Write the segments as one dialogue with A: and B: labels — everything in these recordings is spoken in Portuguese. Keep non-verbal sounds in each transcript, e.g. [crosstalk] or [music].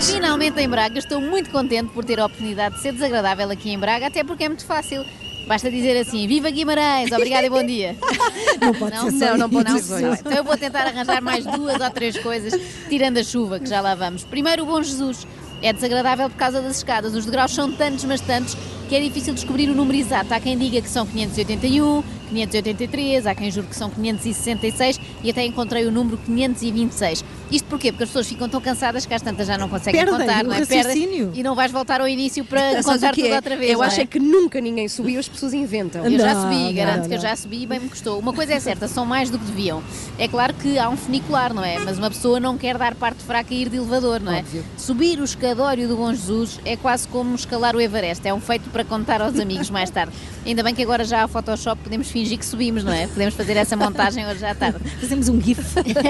A: finalmente em Braga. Estou muito contente por ter a oportunidade de ser desagradável aqui em Braga, até porque é muito fácil. Basta dizer assim, viva Guimarães, obrigada e bom dia. [laughs]
B: Não pode
A: Não,
B: ser
A: não, não, pode só isso. Então eu vou tentar arranjar mais duas ou três coisas, tirando a chuva, que já lá vamos. Primeiro, o Bom Jesus. É desagradável por causa das escadas. Os degraus são tantos, mas tantos, que é difícil descobrir o número exato. Há quem diga que são 581, 583, há quem jure que são 566 e até encontrei o número 526. Isto porquê? Porque as pessoas ficam tão cansadas que às tantas já não conseguem
B: Perdem
A: contar, não é?
B: raciocínio.
A: e não vais voltar ao início para contar tudo
C: é?
A: outra vez.
C: Eu acho
A: é?
C: é que nunca ninguém subiu, as pessoas inventam.
A: Eu já
B: Não,
A: subi,
B: não,
A: garanto
B: não.
A: que eu já subi e bem me custou. Uma coisa é certa, são mais do que deviam. É claro que há um funicular, não é? Mas uma pessoa não quer dar parte fraca e ir de elevador, não é?
B: Óbvio.
A: Subir o escadório do Bom Jesus é quase como escalar o Everest. É um feito para contar aos amigos mais tarde. Ainda bem que agora já há Photoshop, podemos fingir que subimos, não é? Podemos fazer essa montagem hoje à tarde.
B: Fazemos um GIF.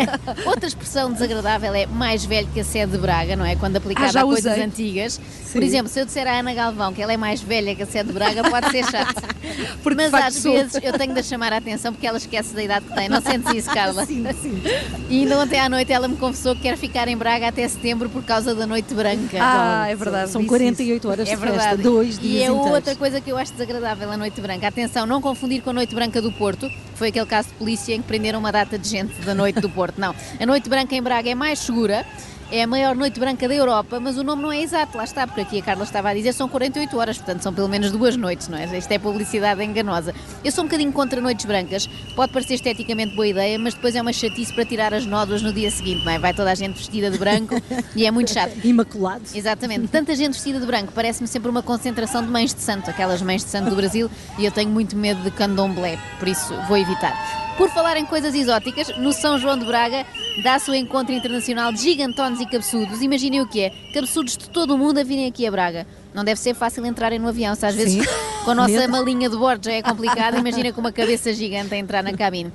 B: [laughs]
A: Outra expressão desagradável é mais velho que a sede de Braga, não é? Quando aplicada
C: Ah,
A: a coisas
C: usei.
A: antigas.
B: Sim.
A: Por exemplo, se eu disser à Ana Galvão que ela é mais velha que a sede de Braga, pode ser chato. [laughs] [laughs]
C: Porque,
A: Mas às
C: sou.
A: vezes eu tenho de chamar a atenção porque ela esquece da idade que tem. Não sentes isso, Carla? [laughs]
B: Sim, sim.
A: E ainda ontem à noite ela me confessou que quer ficar em Braga até setembro por causa da Noite Branca.
C: Ah, é verdade.
B: São
C: disse
B: 48 horas
A: É
B: de festa,
A: verdade.
B: dois
A: e
B: dias
A: é
B: inteiros.
A: outra coisa que eu acho desagradável a Noite Branca. Atenção, não confundir com a Noite Branca do Porto, que foi aquele caso de polícia em que prenderam uma data de gente da Noite do Porto. Não. A Noite Branca em Braga é mais segura. É a maior noite branca da Europa, mas o nome não é exato, lá está, porque aqui a Carla estava a dizer são 48 horas, portanto são pelo menos duas noites, não é? Isto é publicidade enganosa. Eu sou um bocadinho contra noites brancas, pode parecer esteticamente boa ideia, mas depois é uma chatice para tirar as nódoas no dia seguinte, não é? Vai toda a gente vestida de branco [laughs] e é muito chato.
B: Imaculado.
A: Exatamente. Tanta gente vestida de branco parece-me sempre uma concentração de mães de santo, aquelas mães de santo do Brasil, e eu tenho muito medo de candomblé, por isso vou evitar. Por falar em coisas exóticas, no São João de Braga dá-se o encontro internacional de gigantones e cabeçudos. Imaginem o que é, cabeçudos de todo o mundo a virem aqui a Braga. Não deve ser fácil entrarem no avião, se às vezes
B: Sim. [laughs]
A: com a nossa malinha de bordo já é complicado, imagina com uma cabeça gigante a entrar na cabine.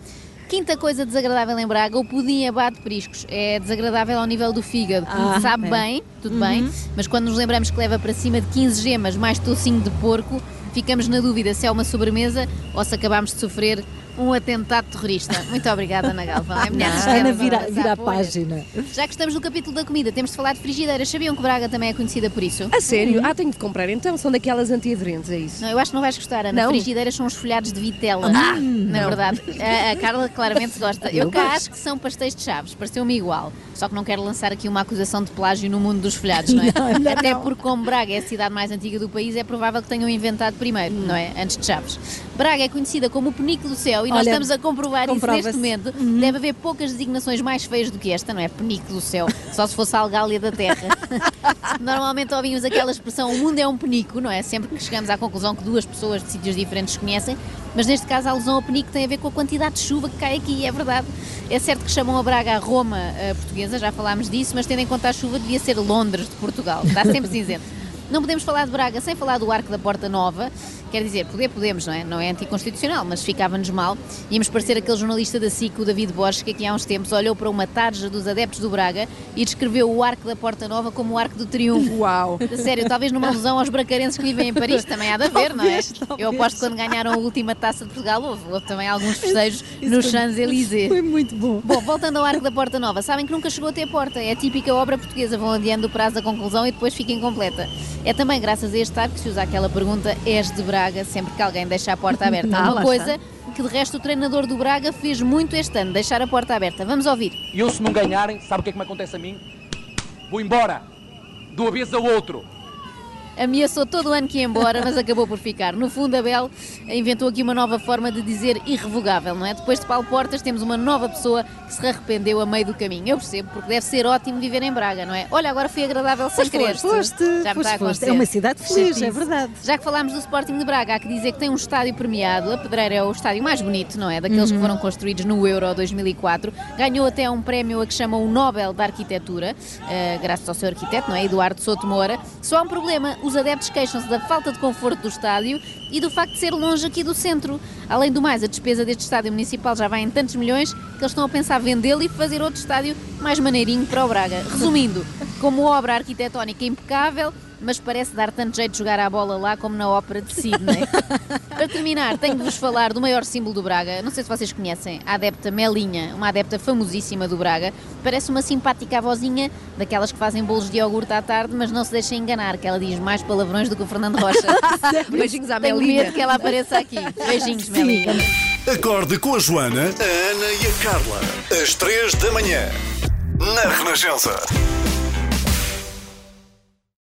A: Quinta coisa desagradável em Braga, o pudim abate periscos. É desagradável ao nível do fígado.
B: Ah,
A: Sabe
B: é.
A: bem, tudo bem, mas quando nos lembramos que leva para cima de 15 gemas mais tocinho de porco, ficamos na dúvida se é uma sobremesa ou se acabamos de sofrer um atentado terrorista. Muito obrigada, Ana Galvão. É mulher
B: Ana vira, vira a página.
A: Já que estamos no capítulo da comida, temos de falar de frigideiras. Sabiam que Braga também é conhecida por isso?
C: A sério? Ah, tenho de comprar então. São daquelas antiaderentes, é isso?
A: Não, eu acho que não vais gostar, Ana.
C: Não?
A: Frigideiras são os folhados de vitela. na
C: não.
A: verdade. A, a Carla claramente gosta. Eu,
B: Eu
A: cá
B: gosto.
A: acho que são pastéis de chaves. Pareceu-me igual. Só que não quero lançar aqui uma acusação de plágio no mundo dos folhados, não é? [laughs]
B: Não, não,
A: Até
B: não.
A: porque, como Braga é a cidade mais antiga do país, é provável que tenham inventado primeiro, não é? Antes de chaves. Braga é conhecida como o penico do céu e nós
B: Olha,
A: estamos a comprovar isso neste momento. Deve haver poucas designações mais feias do que esta, não é? Penico do céu. Só se fosse a algália da terra. [laughs] Normalmente ouvimos aquela expressão o mundo é um penico, não é? Sempre que chegamos à conclusão que duas pessoas de sítios diferentes conhecem, mas neste caso a alusão ao penico tem a ver com a quantidade de chuva que cai aqui, é verdade. É certo que chamam a Braga a Roma eh, portuguesa, já falámos disso, mas tendo em conta a chuva devia ser Londres de Portugal, está sempre [laughs] cinzento. Não podemos falar de Braga sem falar do Arco da Porta Nova. Quer dizer, poder podemos, não é? Não é anticonstitucional, mas ficava-nos mal. Íamos parecer aquele jornalista da SIC, o David Borges, que aqui há uns tempos olhou para uma tarja dos adeptos do Braga e descreveu o Arco da Porta Nova como o Arco do Triunfo.
C: Uau!
A: Sério, talvez numa alusão aos bracarenses que vivem em Paris, também há de haver, não é?
B: Talvez.
A: Eu aposto que quando ganharam a última taça de Portugal houve, houve também alguns festejos
B: Isso
A: no
B: foi-
A: Champs-Élysées.
B: Foi muito bom.
A: Bom, voltando ao Arco da Porta Nova, sabem que nunca chegou a ter porta. É a típica obra portuguesa, vão adiando o prazo da conclusão e depois fica incompleta. É também graças a este arco que se usa aquela pergunta: és de Braga sempre que alguém deixa a porta [laughs] aberta?
B: Ah, lá
A: Uma coisa que de resto o treinador do Braga fez muito este ano, deixar a porta aberta. Vamos ouvir.
D: E eu, se não ganharem, sabe o que é que me acontece a mim? Vou embora. De uma vez ao outro.
A: Ameaçou todo o ano que ia embora, mas acabou por ficar. No fundo, Abel inventou aqui uma nova forma de dizer irrevogável, não é? Depois de Paulo Portas, temos uma nova pessoa que se arrependeu a meio do caminho. Eu percebo, porque deve ser ótimo viver em Braga, não é? Olha, agora fui agradável sem querer.
B: Foste,
A: Já
B: foste, foste. É uma cidade feliz, é verdade.
A: Já que falámos do Sporting de Braga, há que dizer que tem um estádio premiado. A Pedreira é o estádio mais bonito, não é? Daqueles
B: Uhum.
A: que foram construídos no Euro 2004. Ganhou até um prémio a que chamam o Nobel da Arquitetura, eh, graças ao seu arquiteto, não é? Eduardo Souto Moura. Só há um problema: os adeptos queixam-se da falta de conforto do estádio e do facto de ser longe aqui do centro. Além do mais, a despesa deste estádio municipal já vai em tantos milhões que eles estão a pensar vendê-lo e fazer outro estádio mais maneirinho para o Braga. Resumindo, como obra arquitetónica impecável, mas parece dar tanto jeito de jogar a bola lá como na ópera de Sydney. [laughs] Para terminar, tenho de vos falar do maior símbolo do Braga. Não sei se vocês conhecem, a adepta Melinha, uma adepta famosíssima do Braga. Parece uma simpática avózinha, daquelas que fazem bolos de iogurte à tarde, mas não se deixem enganar, que ela diz mais palavrões do que o Fernando Rocha. [laughs]
C: Beijinhos à
A: Tenho
C: Melinha.
A: medo que ela apareça aqui. Beijinhos, Melinha.
E: Acorde com a Joana, a Ana e a Carla. Às três da manhã. Na Renascença.